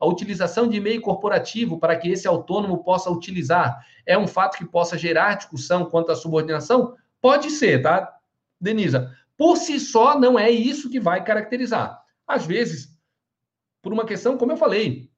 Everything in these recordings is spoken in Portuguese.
a utilização de e-mail corporativo para que esse autônomo possa utilizar é um fato que possa gerar discussão quanto à subordinação? Pode ser, tá, Denisa? Por si só, não é isso que vai caracterizar. Às vezes, por uma questão, como eu falei,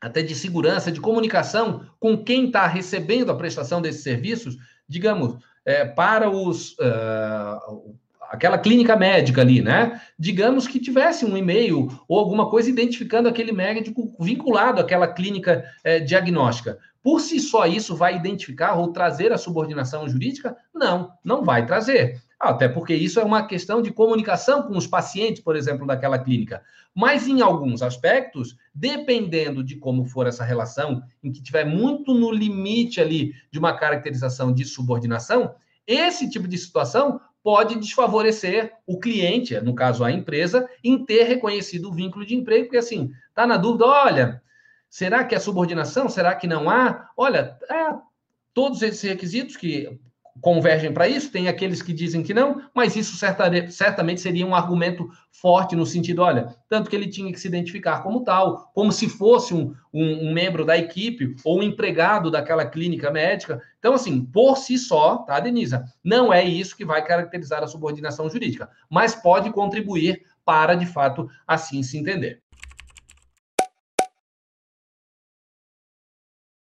até de segurança, de comunicação com quem está recebendo a prestação desses serviços, digamos, é, para os. Uh, aquela clínica médica ali, né? Digamos que tivesse um e-mail ou alguma coisa identificando aquele médico vinculado àquela clínica é, diagnóstica. Por si só, isso vai identificar ou trazer a subordinação jurídica? Não, não vai trazer. Até porque isso é uma questão de comunicação com os pacientes, por exemplo, daquela clínica. Mas em alguns aspectos, dependendo de como for essa relação, em que tiver muito no limite ali de uma caracterização de subordinação, esse tipo de situação pode desfavorecer o cliente, no caso a empresa, em ter reconhecido o vínculo de emprego, porque assim, tá na dúvida, olha, será que é subordinação? Será que não há? Olha, é, todos esses requisitos que convergem para isso, tem aqueles que dizem que não, mas isso certamente seria um argumento forte no sentido, olha, tanto que ele tinha que se identificar como tal, como se fosse um, um, um, membro da equipe ou um empregado daquela clínica médica. Então, assim, por si só, tá, Denisa? Não é isso que vai caracterizar a subordinação jurídica, mas pode contribuir para, de fato, assim se entender.